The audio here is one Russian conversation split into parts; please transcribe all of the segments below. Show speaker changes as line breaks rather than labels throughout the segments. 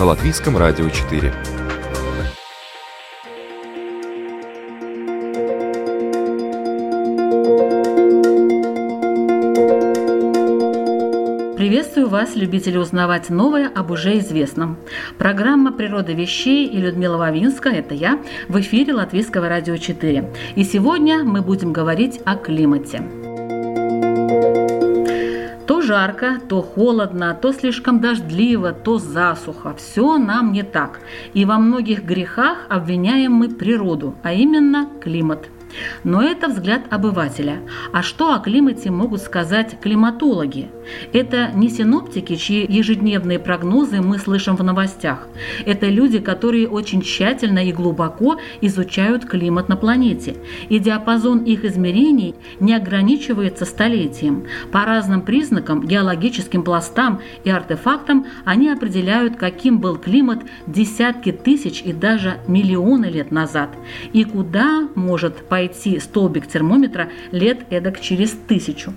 на Латвийском радио 4.
Приветствую вас, любители узнавать новое об уже известном. Программа «Природа вещей» и Людмила Вавинска, это я, в эфире Латвийского радио 4. И сегодня мы будем говорить о климате жарко, то холодно, то слишком дождливо, то засуха. Все нам не так. И во многих грехах обвиняем мы природу, а именно климат – но это взгляд обывателя. А что о климате могут сказать климатологи? Это не синоптики, чьи ежедневные прогнозы мы слышим в новостях. Это люди, которые очень тщательно и глубоко изучают климат на планете. И диапазон их измерений не ограничивается столетием. По разным признакам, геологическим пластам и артефактам они определяют, каким был климат десятки тысяч и даже миллионы лет назад. И куда может пойти пойти столбик термометра лет эдак через тысячу.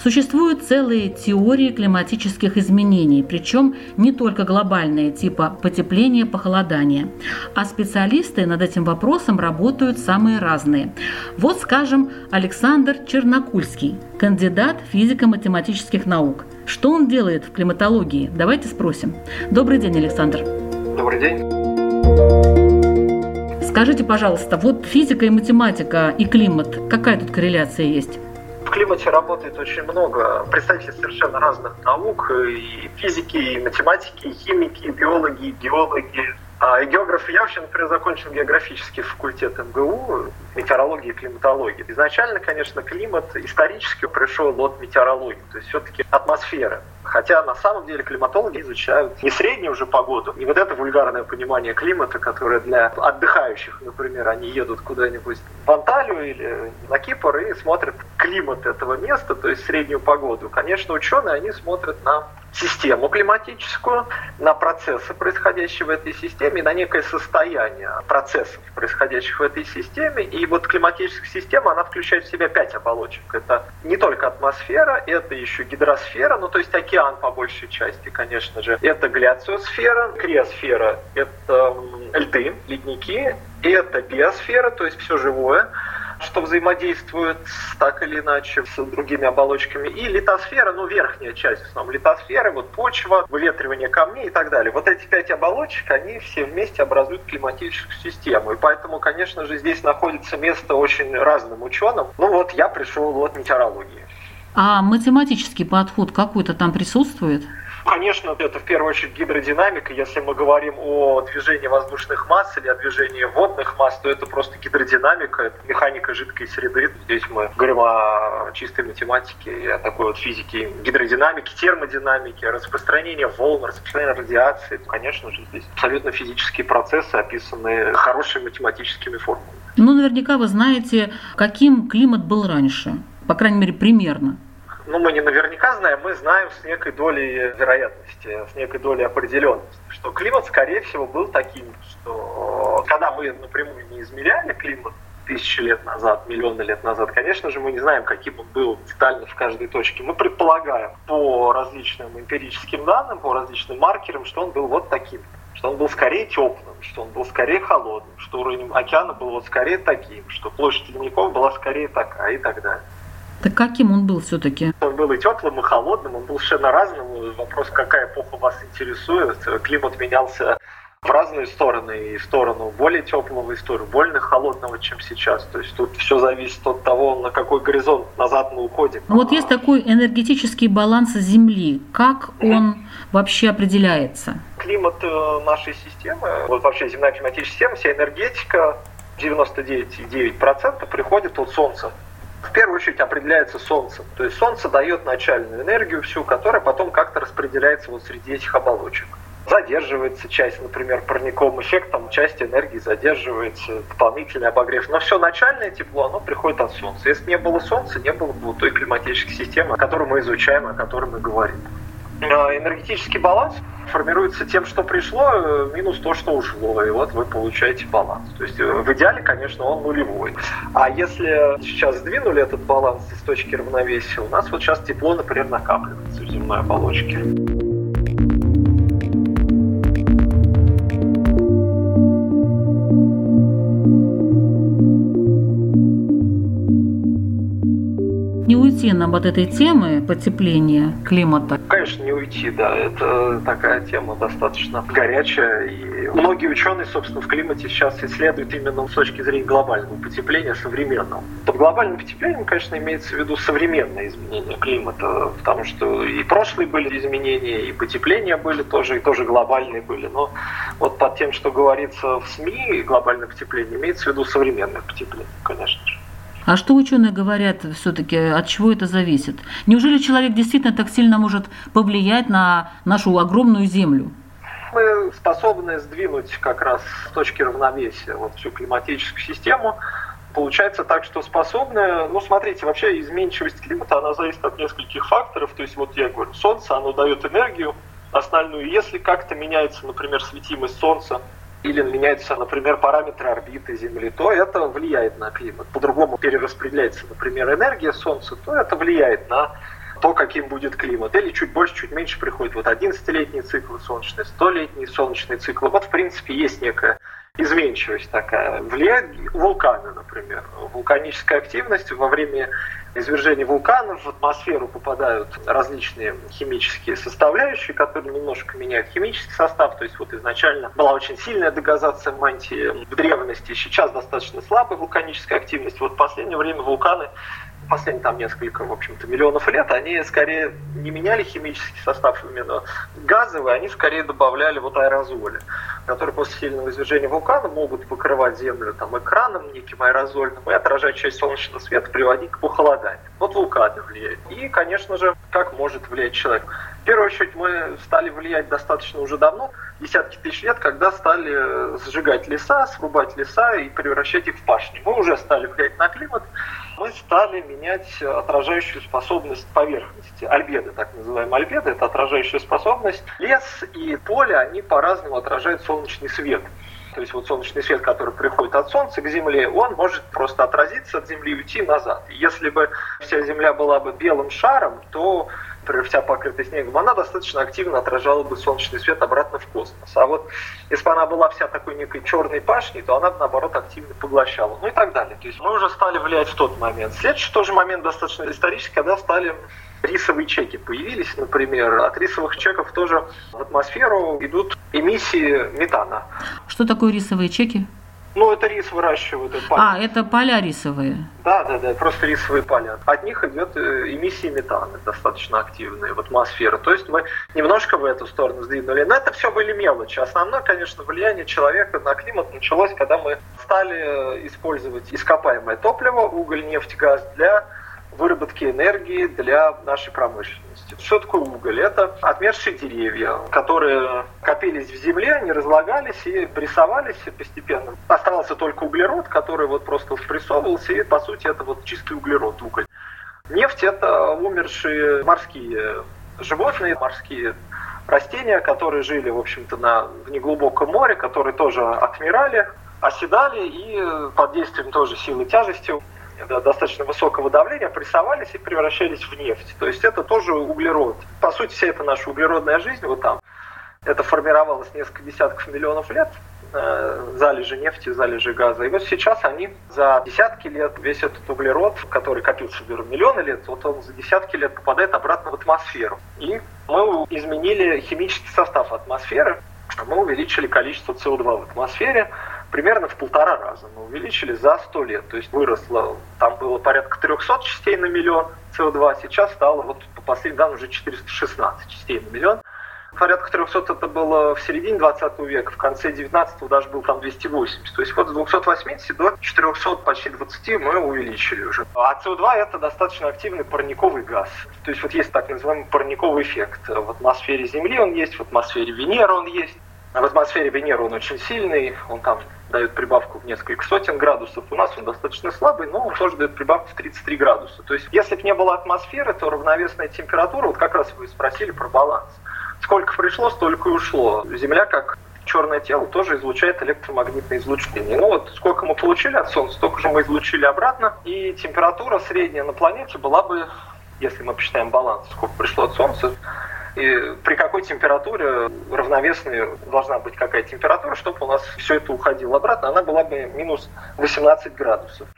Существуют целые теории климатических изменений, причем не только глобальные, типа потепления, похолодания. А специалисты над этим вопросом работают самые разные. Вот, скажем, Александр Чернокульский, кандидат физико-математических наук. Что он делает в климатологии? Давайте спросим. Добрый день, Александр.
Добрый день.
Скажите, пожалуйста, вот физика и математика и климат, какая тут корреляция есть?
В климате работает очень много представителей совершенно разных наук, и физики, и математики, и химики, и биологи, и геологи, а, и географ, я вообще, например, закончил географический факультет МГУ, метеорологии и климатологии. Изначально, конечно, климат исторически пришел от метеорологии, то есть все-таки атмосфера. Хотя на самом деле климатологи изучают не среднюю уже погоду, не вот это вульгарное понимание климата, которое для отдыхающих, например, они едут куда-нибудь в Анталию или на Кипр и смотрят климат этого места, то есть среднюю погоду. Конечно, ученые, они смотрят на систему климатическую, на процессы, происходящие в этой системе, на некое состояние процессов, происходящих в этой системе. И вот климатическая система, она включает в себя пять оболочек. Это не только атмосфера, это еще гидросфера, ну то есть океан по большей части, конечно же. Это гляциосфера, криосфера, это льды, ледники, это биосфера, то есть все живое, что взаимодействует так или иначе с другими оболочками. И литосфера, ну, верхняя часть, в основном литосферы, вот почва, выветривание камней и так далее. Вот эти пять оболочек, они все вместе образуют климатическую систему. И поэтому, конечно же, здесь находится место очень разным ученым. Ну вот я пришел от метеорологии.
А математический подход какой-то там присутствует?
Конечно, это в первую очередь гидродинамика. Если мы говорим о движении воздушных масс или о движении водных масс, то это просто гидродинамика, это механика жидкой среды. Здесь мы говорим о чистой математике о такой вот физике гидродинамики, термодинамики, распространения волн, распространения радиации. Конечно же, здесь абсолютно физические процессы, описанные хорошими математическими формулами.
Ну, наверняка вы знаете, каким климат был раньше, по крайней мере, примерно
ну, мы не наверняка знаем, мы знаем с некой долей вероятности, с некой долей определенности, что климат, скорее всего, был таким, что когда мы напрямую не измеряли климат тысячи лет назад, миллионы лет назад, конечно же, мы не знаем, каким он был детально в каждой точке. Мы предполагаем по различным эмпирическим данным, по различным маркерам, что он был вот таким что он был скорее теплым, что он был скорее холодным, что уровень океана был вот скорее таким, что площадь ледников была скорее такая и так далее.
Так каким он был все-таки?
Он был и теплым, и холодным, он был совершенно разным. Вопрос, какая эпоха вас интересует. Климат менялся в разные стороны, и в сторону более теплого, и в сторону более холодного, чем сейчас. То есть тут все зависит от того, на какой горизонт назад мы уходим.
Ну вот есть такой энергетический баланс Земли. Как он вообще определяется?
Климат э, нашей системы, вот вообще земная климатическая система, вся энергетика 99,9% приходит от Солнца в первую очередь определяется Солнцем. То есть Солнце дает начальную энергию всю, которая потом как-то распределяется вот среди этих оболочек. задерживается часть, например, парниковым эффектом, часть энергии задерживается, дополнительный обогрев. Но все начальное тепло, оно приходит от Солнца. Если не было Солнца, не было бы той климатической системы, которую мы изучаем, о которой мы говорим. Энергетический баланс формируется тем, что пришло, э, минус то, что ушло, и вот вы получаете баланс. То есть э, в идеале, конечно, он нулевой. А если сейчас сдвинули этот баланс с точки равновесия, у нас вот сейчас тепло, например, накапливается в земной оболочке.
уйти нам от этой темы потепления климата?
Уйти, да. Это такая тема достаточно горячая. И многие ученые, собственно, в климате сейчас исследуют именно с точки зрения глобального потепления современного. Под глобальным потеплением, конечно, имеется в виду современное изменение климата, потому что и прошлые были изменения, и потепления были тоже, и тоже глобальные были. Но вот под тем, что говорится в СМИ, глобальное потепление, имеется в виду современное потепление, конечно.
А что ученые говорят все-таки, от чего это зависит? Неужели человек действительно так сильно может повлиять на нашу огромную Землю?
Мы способны сдвинуть как раз с точки равновесия вот всю климатическую систему. Получается так, что способны, ну смотрите, вообще изменчивость климата, она зависит от нескольких факторов. То есть вот я говорю, Солнце, оно дает энергию основную. Если как-то меняется, например, светимость Солнца, или меняются, например, параметры орбиты Земли, то это влияет на климат. По-другому перераспределяется, например, энергия Солнца, то это влияет на то, каким будет климат. Или чуть больше, чуть меньше приходит вот 11-летний цикл солнечный, 100-летний солнечный цикл. Вот, в принципе, есть некая изменчивость такая. Влияют вулканы, например. Вулканическая активность во время извержения вулканов в атмосферу попадают различные химические составляющие, которые немножко меняют химический состав. То есть вот изначально была очень сильная дегазация мантии в древности, сейчас достаточно слабая вулканическая активность. Вот в последнее время вулканы последние там несколько, в общем-то, миллионов лет, они скорее не меняли химический состав именно газовый, они скорее добавляли вот аэрозоли, которые после сильного извержения вулкана могут покрывать Землю там экраном неким аэрозольным и отражать часть солнечного света, приводить к похолоданию. Вот вулканы влияют. И, конечно же, как может влиять человек. В первую очередь мы стали влиять достаточно уже давно, десятки тысяч лет, когда стали сжигать леса, срубать леса и превращать их в пашни. Мы уже стали влиять на климат, мы стали менять отражающую способность поверхности. Альбеды, так называемые альбеды, это отражающая способность. Лес и поле, они по-разному отражают солнечный свет. То есть вот солнечный свет, который приходит от Солнца к Земле, он может просто отразиться от Земли и уйти назад. Если бы вся Земля была бы белым шаром, то например, вся покрытая снегом, она достаточно активно отражала бы солнечный свет обратно в космос. А вот если бы она была вся такой некой черной пашней, то она, наоборот, активно поглощала. Ну и так далее. То есть мы уже стали влиять в тот момент. Следующий тоже момент достаточно исторический, когда стали рисовые чеки появились, например. От рисовых чеков тоже в атмосферу идут эмиссии метана.
Что такое рисовые чеки?
Ну, это рис выращивают. Это
поля. А, это поля рисовые?
Да, да, да, просто рисовые поля. От них идет э, эмиссии метана достаточно активные в атмосферу. То есть мы немножко в эту сторону сдвинули. Но это все были мелочи. Основное, конечно, влияние человека на климат началось, когда мы стали э, использовать ископаемое топливо, уголь, нефть, газ для выработки энергии для нашей промышленности. Что такое уголь? Это отмершие деревья, которые копились в земле, они разлагались и прессовались постепенно. Оставался только углерод, который вот просто спрессовывался, и по сути это вот чистый углерод, уголь. Нефть – это умершие морские животные, морские растения, которые жили, в общем-то, на, в неглубоком море, которые тоже отмирали, оседали и под действием тоже силы тяжести достаточно высокого давления прессовались и превращались в нефть. То есть это тоже углерод. По сути, вся эта наша углеродная жизнь, вот там, это формировалось несколько десятков миллионов лет, э, залежи нефти, залежи газа. И вот сейчас они за десятки лет, весь этот углерод, который копился в миллионы лет, вот он за десятки лет попадает обратно в атмосферу. И мы изменили химический состав атмосферы, мы увеличили количество СО2 в атмосфере, примерно в полтора раза мы увеличили за 100 лет. То есть выросло, там было порядка 300 частей на миллион СО2, сейчас стало, вот по последним данным, уже 416 частей на миллион. Порядка 300 это было в середине 20 века, в конце 19 даже был там 280. То есть вот с 280 до 400, почти 20 мы увеличили уже. А СО2 это достаточно активный парниковый газ. То есть вот есть так называемый парниковый эффект. В атмосфере Земли он есть, в атмосфере Венеры он есть. В атмосфере Венеры он очень сильный, он там дает прибавку в несколько сотен градусов. У нас он достаточно слабый, но он тоже дает прибавку в 33 градуса. То есть, если бы не было атмосферы, то равновесная температура, вот как раз вы спросили про баланс. Сколько пришло, столько и ушло. Земля, как черное тело, тоже излучает электромагнитное излучение. Ну вот сколько мы получили от Солнца, столько же мы излучили обратно. И температура средняя на планете была бы, если мы посчитаем баланс, сколько пришло от Солнца, и при какой температуре равновесной должна быть какая температура, чтобы у нас все это уходило обратно, она была бы минус 18 градусов.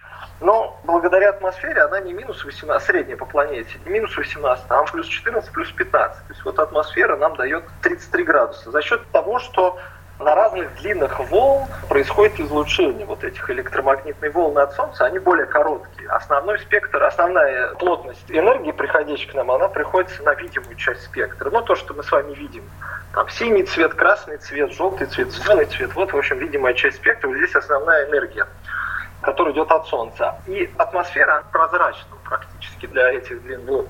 Но благодаря атмосфере она не минус 18, а средняя по планете, не минус 18, а плюс 14, плюс 15. То есть вот атмосфера нам дает 33 градуса за счет того, что на разных длинах волн происходит излучение вот этих электромагнитных волн от Солнца, они более короткие. Основной спектр, основная плотность энергии, приходящей к нам, она приходится на видимую часть спектра. Ну, то, что мы с вами видим. Там синий цвет, красный цвет, желтый цвет, зеленый цвет. Вот, в общем, видимая часть спектра. Здесь основная энергия которая идет от Солнца. И атмосфера прозрачна практически для этих длин волн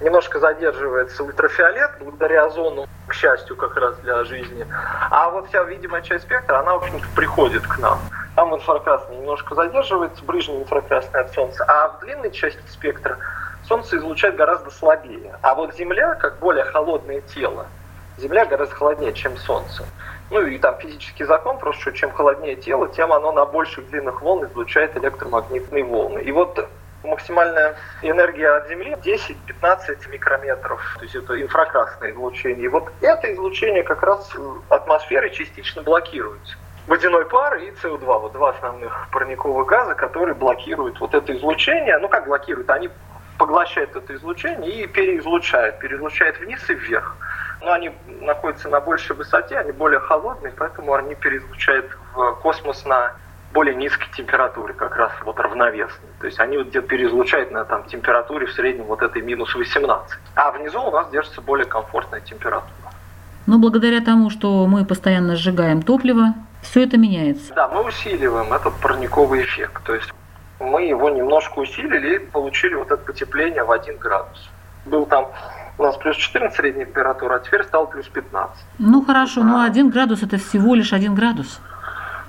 немножко задерживается ультрафиолет благодаря озону, к счастью, как раз для жизни. А вот вся видимая часть спектра, она, в общем-то, приходит к нам. Там инфракрасный немножко задерживается, ближний инфракрасный от Солнца, а в длинной части спектра Солнце излучает гораздо слабее. А вот Земля, как более холодное тело, Земля гораздо холоднее, чем Солнце. Ну и там физический закон, просто что чем холоднее тело, тем оно на больших длинных волн излучает электромагнитные волны. И вот максимальная энергия от Земли 10-15 микрометров. То есть это инфракрасное излучение. И вот это излучение как раз атмосферы частично блокируется. Водяной пар и СО2, вот два основных парниковых газа, которые блокируют вот это излучение. Ну как блокируют? Они поглощают это излучение и переизлучают. Переизлучают вниз и вверх. Но они находятся на большей высоте, они более холодные, поэтому они переизлучают в космос на более низкой температуре, как раз вот равновесной. То есть они вот где-то переизлучают на там, температуре в среднем вот этой минус 18. А внизу у нас держится более комфортная температура.
Но благодаря тому, что мы постоянно сжигаем топливо, все это меняется.
Да, мы усиливаем этот парниковый эффект. То есть мы его немножко усилили и получили вот это потепление в 1 градус. Был там у нас плюс 14 средняя температура, а теперь стал плюс 15.
Ну хорошо, но 1 градус это всего лишь 1 градус.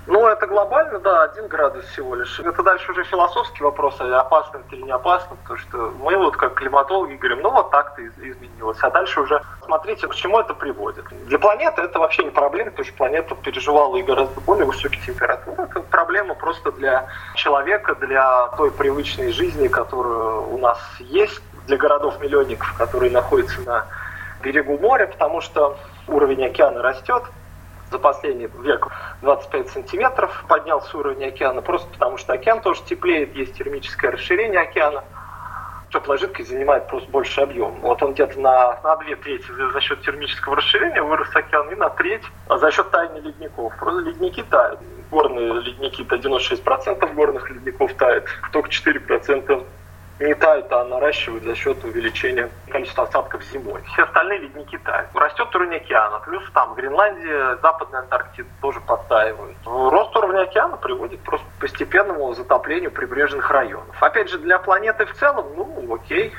Ну, это глобально, да, один градус всего лишь. Это дальше уже философский вопрос, а опасно это или не опасно, потому что мы вот как климатологи говорим, ну вот так-то изменилось. А дальше уже смотрите, к чему это приводит. Для планеты это вообще не проблема, потому что планета переживала и гораздо более высокие температуры. Это проблема просто для человека, для той привычной жизни, которая у нас есть, для городов-миллионников, которые находятся на берегу моря, потому что уровень океана растет, за последний век 25 сантиметров поднялся уровень океана, просто потому что океан тоже теплеет, есть термическое расширение океана. Теплая жидкость занимает просто больше объем. Вот он где-то на, на две трети за счет термического расширения вырос океан, и на треть за счет таяния ледников. Просто ледники тают. Горные ледники-то 96% горных ледников тает, только 4% не тают, а наращивают за счет увеличения количества осадков зимой. Все остальные ледники тают. Растет уровень океана, плюс там Гренландия, Западная Антарктида тоже подтаивают. Рост уровня океана приводит просто к постепенному затоплению прибрежных районов. Опять же, для планеты в целом, ну, окей,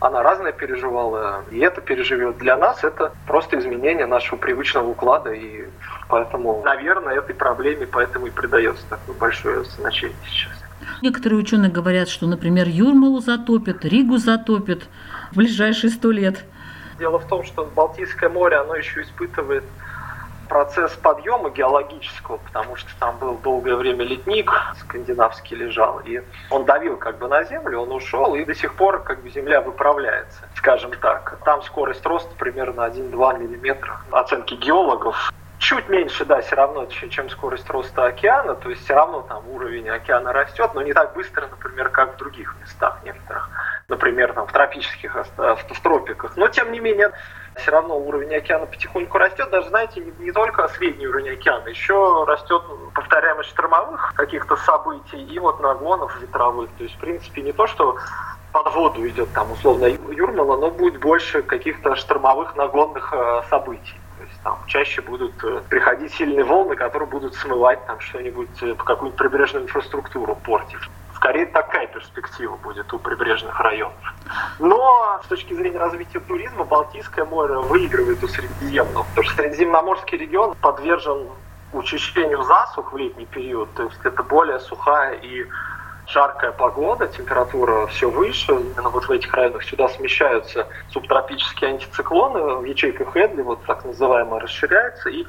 она разное переживала, и это переживет. Для нас это просто изменение нашего привычного уклада, и поэтому, наверное, этой проблеме поэтому и придается такое большое значение сейчас.
Некоторые ученые говорят, что, например, Юрмалу затопит, Ригу затопит в ближайшие сто лет.
Дело в том, что Балтийское море, оно еще испытывает процесс подъема геологического, потому что там был долгое время ледник скандинавский лежал, и он давил как бы на землю, он ушел, и до сих пор как бы земля выправляется, скажем так. Там скорость роста примерно 1-2 миллиметра. Оценки геологов чуть меньше, да, все равно, чем скорость роста океана, то есть все равно там уровень океана растет, но не так быстро, например, как в других местах некоторых, например, там в тропических, в тропиках. Но тем не менее, все равно уровень океана потихоньку растет, даже, знаете, не, не только средний уровень океана, еще растет повторяемость штормовых каких-то событий и вот наклонов ветровых. То есть, в принципе, не то, что под воду идет там условно Юрмала, но будет больше каких-то штормовых нагонных э, событий. Там чаще будут э, приходить сильные волны, которые будут смывать там что-нибудь, э, какую-нибудь прибрежную инфраструктуру портить. Скорее такая перспектива будет у прибрежных районов. Но с точки зрения развития туризма Балтийское море выигрывает у Средиземного, потому что Средиземноморский регион подвержен учащению засух в летний период, то есть это более сухая и жаркая погода, температура все выше, именно вот в этих районах сюда смещаются субтропические антициклоны, в ячейках Эдли, вот так называемое, расширяется, и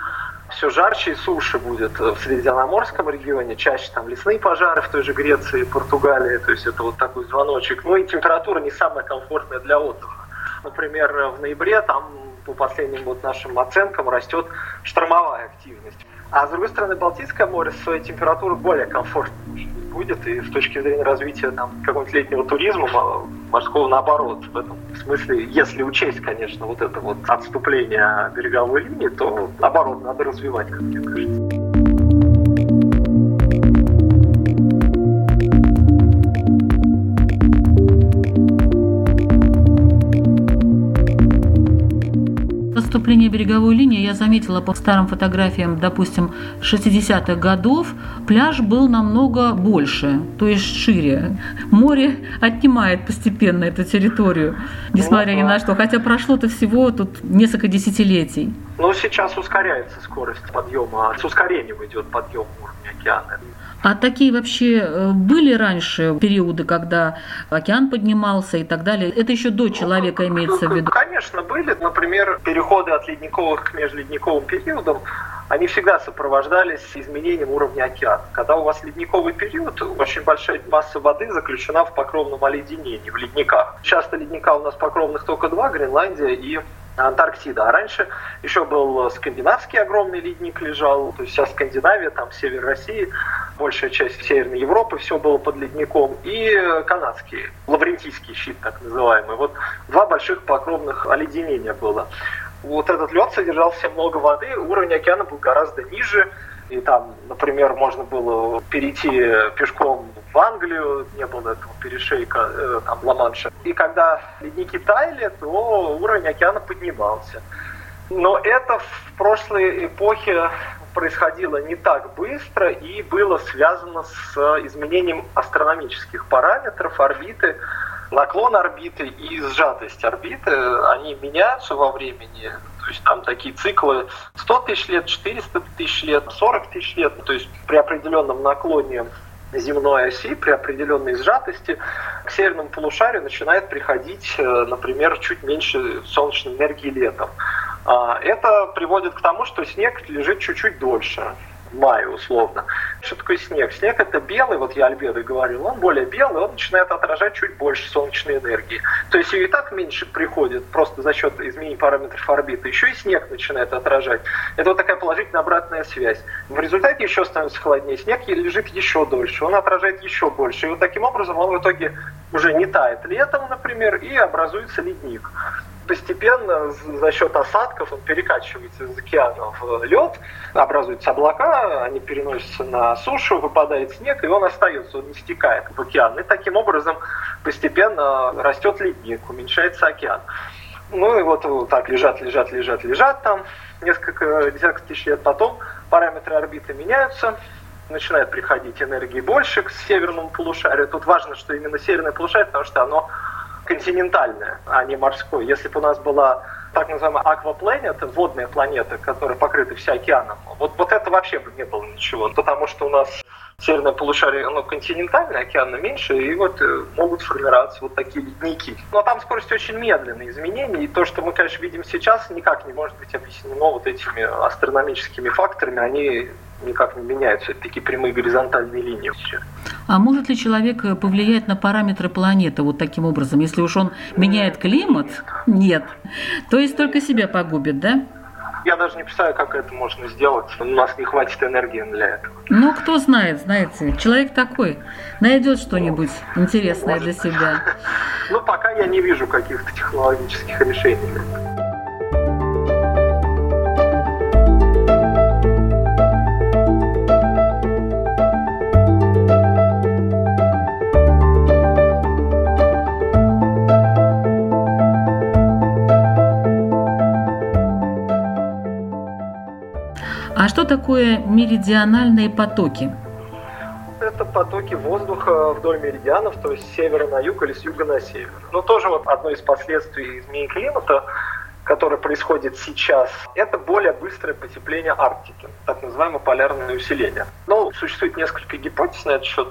все жарче и суше будет в Средиземноморском регионе, чаще там лесные пожары в той же Греции, Португалии, то есть это вот такой звоночек. Ну и температура не самая комфортная для отдыха. Например, в ноябре там по последним вот нашим оценкам растет штормовая активность. А с другой стороны, Балтийское море с своей температурой более комфортной будет, и с точки зрения развития там, какого-нибудь летнего туризма, морского наоборот. В этом смысле, если учесть, конечно, вот это вот отступление береговой линии, то наоборот, надо развивать, как мне кажется.
Наступления береговой линии я заметила по старым фотографиям, допустим, 60-х годов, пляж был намного больше, то есть шире. Море отнимает постепенно эту территорию, несмотря ни на что, хотя прошло-то всего тут несколько десятилетий.
Ну, сейчас ускоряется скорость подъема, с ускорением идет подъем уровня океана.
А такие вообще э, были раньше периоды, когда океан поднимался и так далее? Это еще до человека ну, имеется в виду?
Конечно, были. Например, переходы от ледниковых к межледниковым периодам они всегда сопровождались изменением уровня океана. Когда у вас ледниковый период, очень большая масса воды заключена в покровном оледенении, в ледниках. Часто ледника у нас покровных только два, Гренландия и Антарктида. А раньше еще был скандинавский огромный ледник лежал, то есть вся Скандинавия, там север России, большая часть Северной Европы, все было под ледником, и канадский, лаврентийский щит так называемый. Вот два больших покровных оледенения было. Вот этот лед содержал все много воды, уровень океана был гораздо ниже, и там, например, можно было перейти пешком в Англию, не было этого перешейка, э, там, Ла-Манша. И когда ледники таяли, то уровень океана поднимался. Но это в прошлой эпохе происходило не так быстро и было связано с изменением астрономических параметров орбиты, наклон орбиты и сжатость орбиты, они меняются во времени. То есть там такие циклы 100 тысяч лет, 400 тысяч лет, 40 тысяч лет. То есть при определенном наклоне земной оси при определенной сжатости к северному полушарию начинает приходить, э, например, чуть меньше солнечной энергии летом. А, это приводит к тому, что снег лежит чуть-чуть дольше мае условно. Что такое снег? Снег это белый, вот я Альбедо говорил, он более белый, он начинает отражать чуть больше солнечной энергии. То есть ее и так меньше приходит просто за счет изменения параметров орбиты. Еще и снег начинает отражать. Это вот такая положительная обратная связь. В результате еще становится холоднее. Снег лежит еще дольше, он отражает еще больше. И вот таким образом он в итоге уже не тает летом, например, и образуется ледник постепенно за счет осадков он перекачивается из океана в лед, образуются облака, они переносятся на сушу, выпадает снег, и он остается, он не стекает в океан. И таким образом постепенно растет ледник, уменьшается океан. Ну и вот, вот так лежат, лежат, лежат, лежат там несколько десятков тысяч лет потом, параметры орбиты меняются, начинает приходить энергии больше к северному полушарию. Тут важно, что именно северное полушарие, потому что оно континентальная, а не морское. Если бы у нас была так называемая аквапланета, водная планета, которая покрыта вся океаном, вот, вот это вообще бы не было ничего, потому что у нас северное полушарие, оно континентальное, океана меньше, и вот э, могут формироваться вот такие ледники. Но там скорость очень медленные изменения, и то, что мы, конечно, видим сейчас, никак не может быть объяснено вот этими астрономическими факторами, они никак не меняются, это такие прямые горизонтальные линии.
А может ли человек э, повлиять на параметры планеты вот таким образом? Если уж он меняет климат, нет. То есть только себя погубит, да?
Я даже не представляю, как это можно сделать. У нас не хватит энергии для этого.
Ну, кто знает, знаете, человек такой. Найдет что-нибудь ну, интересное может. для себя.
Ну, пока я не вижу каких-то технологических решений
А что такое меридиональные потоки?
Это потоки воздуха вдоль меридианов, то есть с севера на юг или с юга на север. Но тоже вот одно из последствий изменения климата которое происходит сейчас, это более быстрое потепление Арктики, так называемое полярное усиление. Но существует несколько гипотез на этот счет.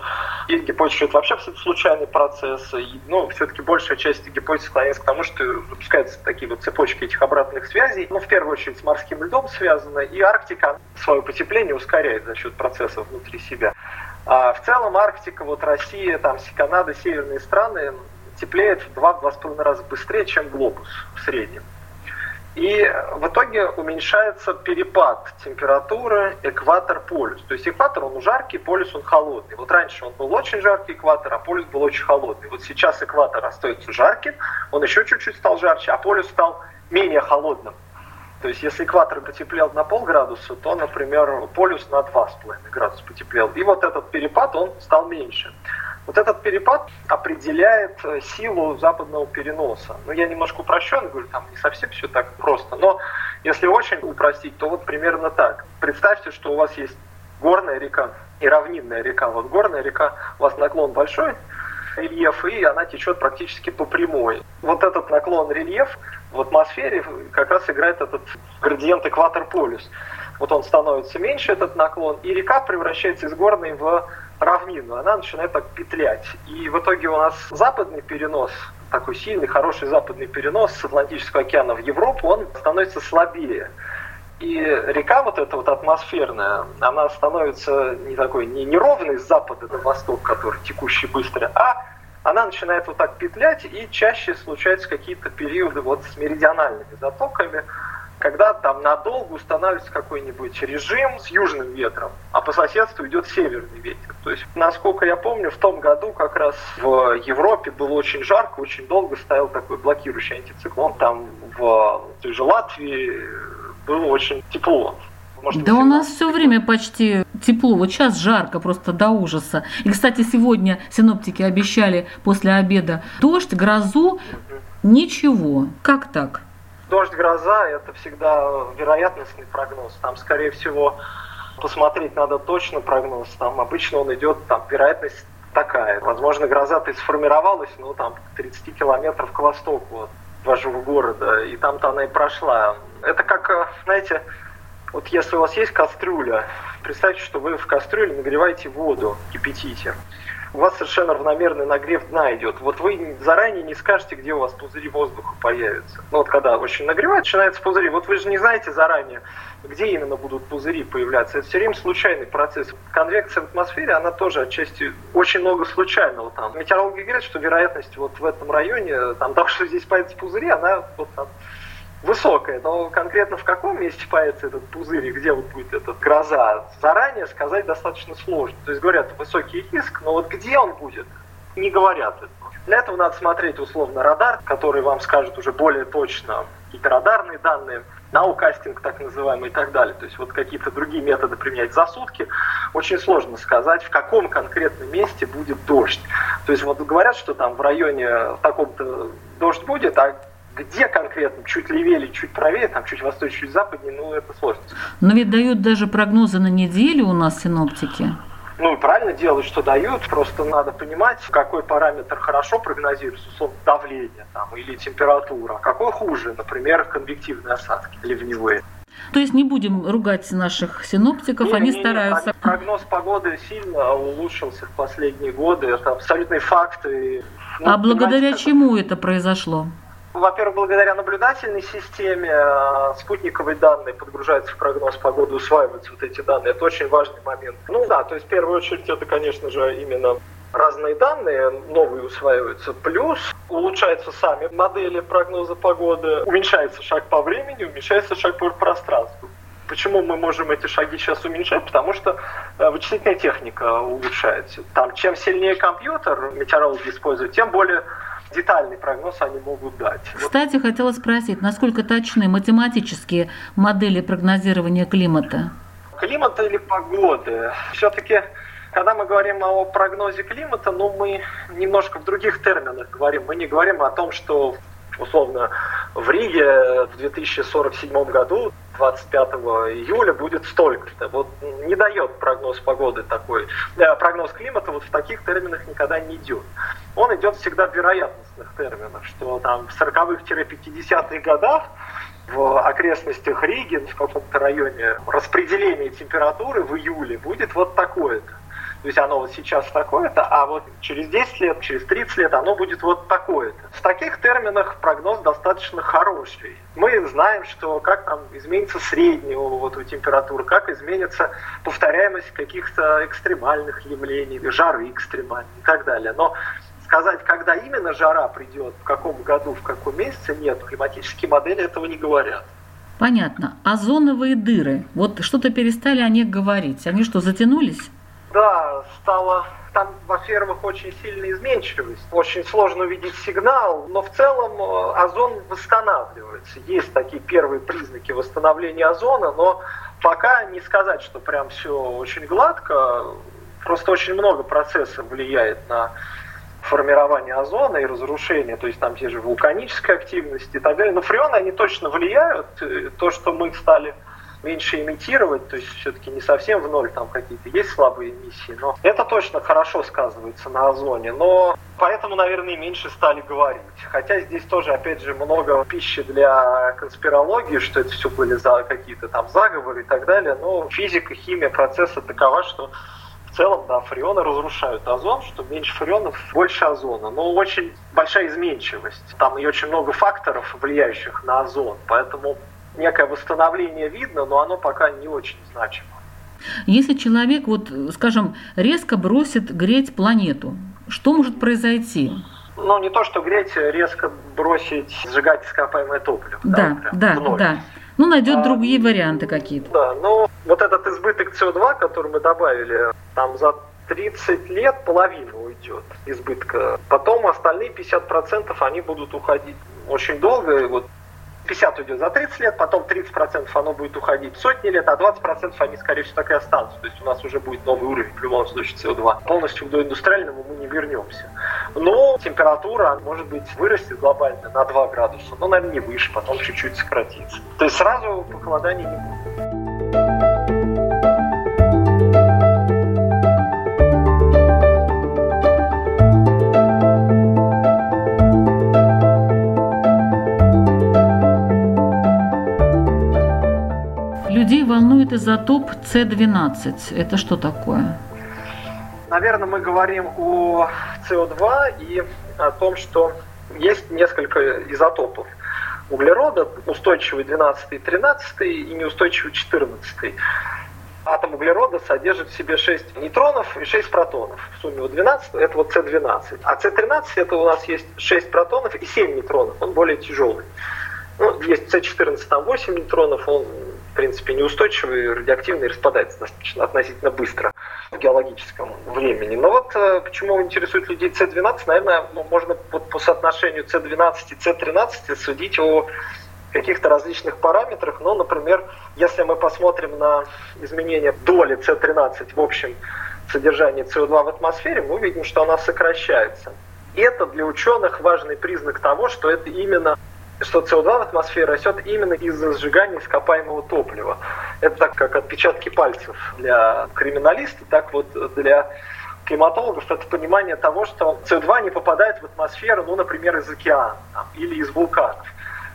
Есть гипотеза, что это вообще абсолютно случайный процесс, и, ну, все-таки большая часть гипотез склоняется к тому, что выпускаются такие вот цепочки этих обратных связей. Ну, в первую очередь, с морским льдом связано, и Арктика свое потепление ускоряет за счет процессов внутри себя. А в целом Арктика, вот Россия, там, Канада, северные страны теплеет в 2-2,5 раза быстрее, чем глобус в среднем. И в итоге уменьшается перепад температуры экватор-полюс. То есть экватор, он жаркий, полюс, он холодный. Вот раньше он был очень жаркий экватор, а полюс был очень холодный. Вот сейчас экватор остается жарким, он еще чуть-чуть стал жарче, а полюс стал менее холодным. То есть если экватор потеплел на полградуса, то, например, полюс на 2,5 градуса потеплел. И вот этот перепад, он стал меньше. Вот этот перепад определяет э, силу западного переноса. Ну, я немножко упрощенно говорю, там не совсем все так просто, но если очень упростить, то вот примерно так. Представьте, что у вас есть горная река и равнинная река. Вот горная река, у вас наклон большой, рельеф, и она течет практически по прямой. Вот этот наклон рельеф в атмосфере как раз играет этот градиент экватор-полюс. Вот он становится меньше, этот наклон, и река превращается из горной в равнину, она начинает так петлять. И в итоге у нас западный перенос, такой сильный, хороший западный перенос с Атлантического океана в Европу, он становится слабее. И река вот эта вот атмосферная, она становится не такой, не неровной с запада на восток, который текущий быстро, а она начинает вот так петлять, и чаще случаются какие-то периоды вот с меридиональными затоками, когда там надолго устанавливается какой-нибудь режим с южным ветром, а по соседству идет северный ветер. То есть, насколько я помню, в том году как раз в Европе было очень жарко, очень долго стоял такой блокирующий антициклон. Там в той же Латвии было очень тепло.
Может, да у нас все время почти тепло. Вот сейчас жарко просто до ужаса. И, кстати, сегодня синоптики обещали после обеда дождь, грозу. Ничего. Как так?
Дождь, гроза – это всегда вероятностный прогноз. Там, скорее всего, посмотреть надо точно прогноз. Там обычно он идет, там вероятность такая. Возможно, гроза-то и сформировалась, ну, там, 30 километров к востоку от вашего города, и там-то она и прошла. Это как, э, знаете, вот если у вас есть кастрюля, представьте, что вы в кастрюле нагреваете воду, кипятите у вас совершенно равномерный нагрев дна идет. Вот вы заранее не скажете, где у вас пузыри воздуха появятся. Ну вот когда очень нагревает, начинается пузыри. Вот вы же не знаете заранее, где именно будут пузыри появляться. Это все время случайный процесс. Конвекция в атмосфере, она тоже отчасти очень много случайного там. Метеорологи говорят, что вероятность вот в этом районе, там, того, что здесь появятся пузыри, она вот там высокая, но конкретно в каком месте появится этот пузырь и где вот будет эта гроза, заранее сказать достаточно сложно. То есть говорят, высокий риск, но вот где он будет, не говорят этого. Для этого надо смотреть условно радар, который вам скажет уже более точно какие-то радарные данные, наукастинг так называемый и так далее. То есть вот какие-то другие методы применять за сутки. Очень сложно сказать, в каком конкретном месте будет дождь. То есть вот говорят, что там в районе в таком-то дождь будет, а где конкретно, чуть левее или чуть правее, там чуть восточнее, чуть западнее, ну это сложно.
Но ведь дают даже прогнозы на неделю у нас синоптики.
Ну, правильно делают, что дают, просто надо понимать, какой параметр хорошо прогнозируется, условно, давление там, или температура, а какой хуже, например, конвективные осадки ливневые.
То есть не будем ругать наших синоптиков, не, они не, стараются. Не,
прогноз погоды сильно улучшился в последние годы, это абсолютный факт. И,
ну, а благодаря чему это произошло?
Во-первых, благодаря наблюдательной системе э, спутниковые данные подгружаются в прогноз погоды, усваиваются вот эти данные. Это очень важный момент. Ну да, то есть в первую очередь это, конечно же, именно разные данные новые усваиваются, плюс улучшаются сами модели прогноза погоды, уменьшается шаг по времени, уменьшается шаг по пространству. Почему мы можем эти шаги сейчас уменьшать? Потому что э, вычислительная техника улучшается. Там, чем сильнее компьютер метеорологи используют, тем более детальный прогноз они могут дать.
Кстати, хотела спросить, насколько точны математические модели прогнозирования климата?
Климата или погоды? Все-таки когда мы говорим о прогнозе климата, ну, мы немножко в других терминах говорим. Мы не говорим о том, что условно, в Риге в 2047 году 25 июля будет столько-то. Вот не дает прогноз погоды такой. Э, прогноз климата вот в таких терминах никогда не идет. Он идет всегда в вероятностных терминах, что там в 40-50-х годах в окрестностях Риги, в каком-то районе, распределение температуры в июле будет вот такое-то. То есть оно вот сейчас такое-то, а вот через 10 лет, через 30 лет оно будет вот такое-то. В таких терминах прогноз достаточно хороший. Мы знаем, что как там изменится средняя вот у температуры, как изменится повторяемость каких-то экстремальных явлений, жары экстремальной и так далее. Но сказать, когда именно жара придет, в каком году, в каком месяце, нет. Климатические модели этого не говорят.
Понятно. Озоновые дыры. Вот что-то перестали о них говорить. Они что, затянулись?
Да, стало там, во-первых, очень сильная изменчивость. Очень сложно увидеть сигнал, но в целом э, озон восстанавливается. Есть такие первые признаки восстановления озона, но пока не сказать, что прям все очень гладко. Просто очень много процессов влияет на формирование озона и разрушение, то есть там те же вулканическая активность и так далее. Но фреоны, они точно влияют. То, что мы стали меньше имитировать, то есть все-таки не совсем в ноль там какие-то есть слабые эмиссии, но это точно хорошо сказывается на озоне, но поэтому, наверное, меньше стали говорить. Хотя здесь тоже, опять же, много пищи для конспирологии, что это все были за какие-то там заговоры и так далее, но физика, химия процесса такова, что в целом, да, фреоны разрушают озон, что меньше фреонов, больше озона. Но очень большая изменчивость. Там и очень много факторов, влияющих на озон. Поэтому некое восстановление видно, но оно пока не очень значимо.
Если человек, вот, скажем, резко бросит греть планету, что может произойти?
Ну, не то, что греть, резко бросить сжигать ископаемое топливо.
Да, да, да. да. Ну, найдет а, другие варианты какие-то.
Да, но вот этот избыток СО2, который мы добавили, там за 30 лет половина уйдет избытка. Потом остальные 50% они будут уходить очень долго. И вот 50 уйдет за 30 лет, потом 30% оно будет уходить сотни лет, а 20% они, скорее всего, так и останутся. То есть у нас уже будет новый уровень, в любом случае, СО2. Полностью к доиндустриальному мы не вернемся. Но температура, может быть, вырастет глобально на 2 градуса, но, наверное, не выше, потом чуть-чуть сократится. То есть сразу похолодания не будет.
Волнует изотоп С12. Это что такое?
Наверное, мы говорим о СО2 и о том, что есть несколько изотопов углерода, устойчивый 12 и 13 и неустойчивый 14. Атом углерода содержит в себе 6 нейтронов и 6 протонов. В сумме вот 12 это вот С12. А С13 это у нас есть 6 протонов и 7 нейтронов. Он более тяжелый. Ну, есть С14, там 8 нейтронов, он в принципе, неустойчивый, радиоактивный, распадается относительно быстро в геологическом времени. Но вот э, почему интересует людей С12, наверное, ну, можно вот по соотношению С12 и С13 судить о каких-то различных параметрах. Ну, например, если мы посмотрим на изменение доли С13 в общем содержании СО2 в атмосфере, мы увидим, что она сокращается. И это для ученых важный признак того, что это именно что СО2 в атмосфере растет именно из-за сжигания ископаемого топлива. Это так как отпечатки пальцев для криминалиста, так вот для климатологов это понимание того, что СО2 не попадает в атмосферу, ну, например, из океана там, или из вулканов.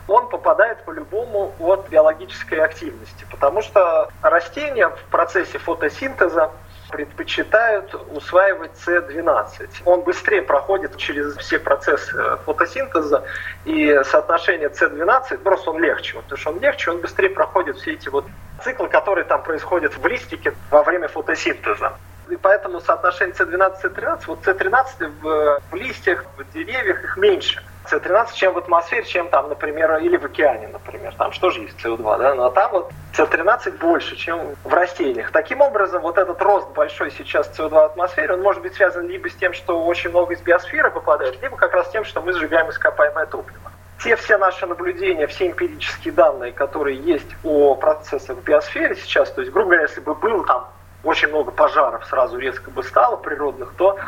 Он попадает по-любому от биологической активности, потому что растения в процессе фотосинтеза предпочитают усваивать С12. Он быстрее проходит через все процессы фотосинтеза, и соотношение С12, просто он легче, потому что он легче, он быстрее проходит все эти вот циклы, которые там происходят в листике во время фотосинтеза. И поэтому соотношение С12 С13, вот С13 в, в листьях, в деревьях их меньше. С13, чем в атмосфере, чем там, например, или в океане, например. Там что же есть СО2, да? Но там вот С13 больше, чем в растениях. Таким образом, вот этот рост большой сейчас СО2 в атмосфере, он может быть связан либо с тем, что очень много из биосферы попадает, либо как раз с тем, что мы сжигаем ископаемое топливо. Те все наши наблюдения, все эмпирические данные, которые есть о процессах в биосфере сейчас, то есть, грубо говоря, если бы был там очень много пожаров сразу резко бы стало природных, то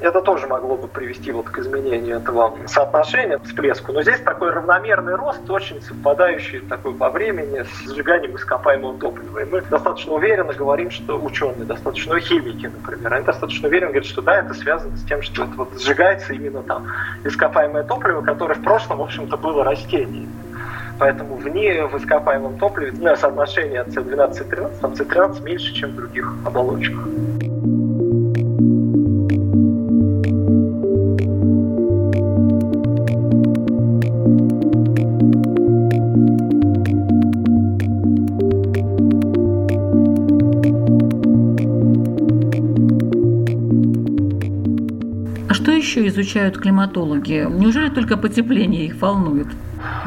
Это тоже могло бы привести вот к изменению этого соотношения, всплеску. Но здесь такой равномерный рост, очень совпадающий такой по времени с сжиганием ископаемого топлива. И мы достаточно уверенно говорим, что ученые, достаточно химики, например, они достаточно уверенно говорят, что да, это связано с тем, что это вот сжигается именно там ископаемое топливо, которое в прошлом, в общем-то, было растением. Поэтому в ней, в ископаемом топливе, ну, соотношение С12-13, там С13 меньше, чем в других оболочках.
Изучают климатологи? Неужели только потепление их волнует?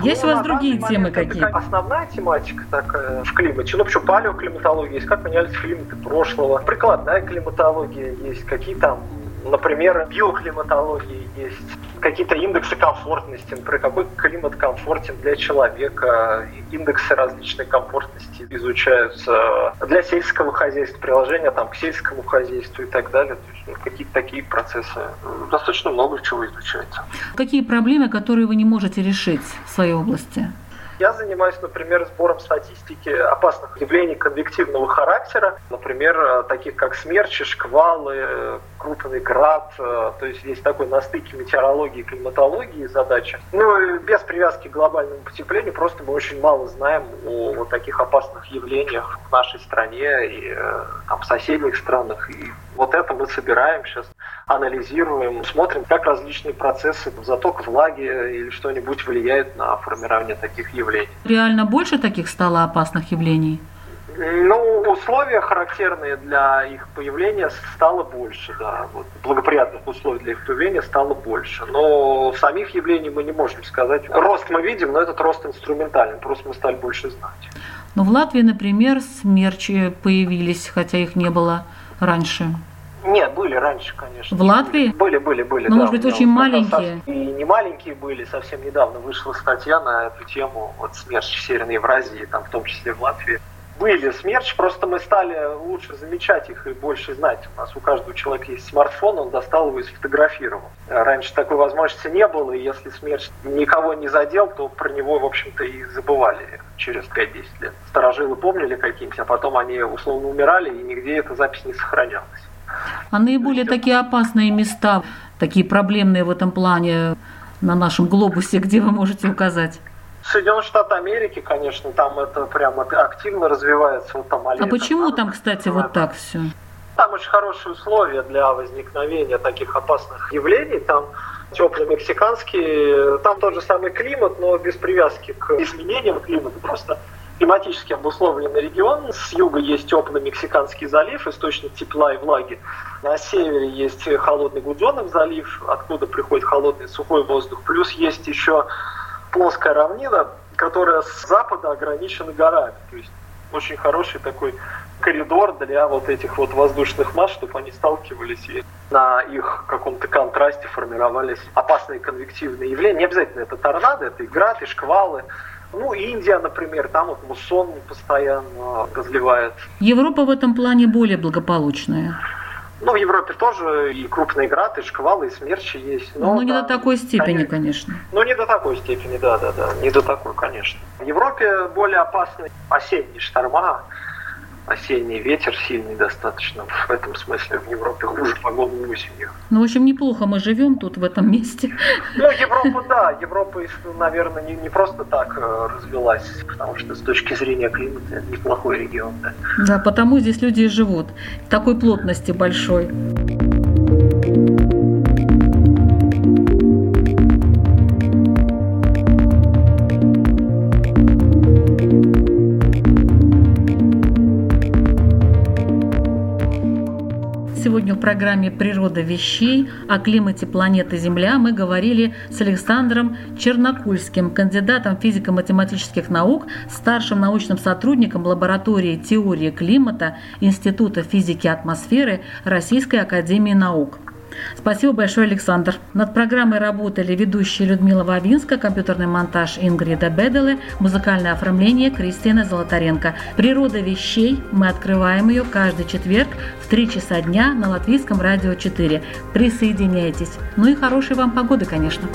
Есть
ну,
у вас другие темы какие?
Это основная тематика такая в климате. Ну, почему палеоклиматология есть, как менялись климаты прошлого. Прикладная климатология есть, какие там Например, биоклиматологии есть какие-то индексы комфортности, например, какой климат комфортен для человека, индексы различной комфортности изучаются для сельского хозяйства, приложения там, к сельскому хозяйству и так далее. То есть, ну, какие-то такие процессы. Достаточно много чего изучается.
Какие проблемы, которые вы не можете решить в своей области?
Я занимаюсь, например, сбором статистики опасных явлений конвективного характера, например, таких как смерчи, шквалы, крупный град. То есть есть такой на стыке метеорологии и климатологии задача. Ну, без привязки к глобальному потеплению, просто мы очень мало знаем о вот таких опасных явлениях в нашей стране и там, в соседних странах. И вот это мы собираем сейчас, анализируем, смотрим, как различные процессы, заток влаги или что-нибудь влияют на формирование таких явлений.
Реально больше таких стало опасных явлений?
Ну, условия, характерные для их появления, стало больше, да. Вот, благоприятных условий для их появления стало больше. Но самих явлений мы не можем сказать. Рост мы видим, но этот рост инструментальный, просто мы стали больше знать.
Но в Латвии, например, смерчи появились, хотя их не было раньше.
Нет, были раньше, конечно.
В Латвии?
Были, были, были.
Но, да, может быть, очень маленькие.
И не маленькие были. Совсем недавно вышла статья на эту тему, вот смерч в Северной Евразии, там в том числе в Латвии. Были смерч, просто мы стали лучше замечать их и больше знать. У нас у каждого человека есть смартфон, он достал его и сфотографировал. Раньше такой возможности не было, и если смерч никого не задел, то про него, в общем-то, и забывали через 5-10 лет. Старожилы помнили какие-нибудь, а потом они условно умирали, и нигде эта запись не сохранялась.
А наиболее такие опасные места, такие проблемные в этом плане на нашем глобусе, где вы можете указать?
Соединенные Штаты Америки, конечно, там это прямо активно развивается. Вот там
а почему там, кстати, вот так все?
Там очень хорошие условия для возникновения таких опасных явлений. Там теплый мексиканский, там тот же самый климат, но без привязки к изменениям климата. Просто климатически обусловленный регион. С юга есть теплый Мексиканский залив, источник тепла и влаги. На севере есть холодный Гудзонов залив, откуда приходит холодный сухой воздух. Плюс есть еще плоская равнина, которая с запада ограничена горами. То есть очень хороший такой коридор для вот этих вот воздушных масс, чтобы они сталкивались и на их каком-то контрасте формировались опасные конвективные явления. Не обязательно это торнадо, это и град, и шквалы. Ну, Индия, например, там вот муссон постоянно разливает.
Европа в этом плане более благополучная.
Ну, в Европе тоже и крупные грады, и шквалы, и смерчи есть.
Но, но не до такой степени, конечно. конечно.
Ну, не до такой степени, да, да, да. Не до такой, конечно. В Европе более опасны осенние шторма, осенний ветер сильный достаточно. В этом смысле в Европе хуже погоды осенью.
Ну, в общем, неплохо мы живем тут, в этом месте.
Ну, Европа, да. Европа, наверное, не, не просто так э, развелась, потому что с точки зрения климата это неплохой регион. Да,
да потому здесь люди и живут. Такой плотности большой. Сегодня в программе «Природа вещей» о климате планеты Земля мы говорили с Александром Чернокульским, кандидатом физико-математических наук, старшим научным сотрудником лаборатории теории климата Института физики атмосферы Российской академии наук. Спасибо большое, Александр. Над программой работали ведущие Людмила Вавинска, компьютерный монтаж Ингрида Беделы, музыкальное оформление Кристина Золотаренко. Природа вещей. Мы открываем ее каждый четверг в 3 часа дня на Латвийском радио 4. Присоединяйтесь. Ну и хорошей вам погоды, конечно.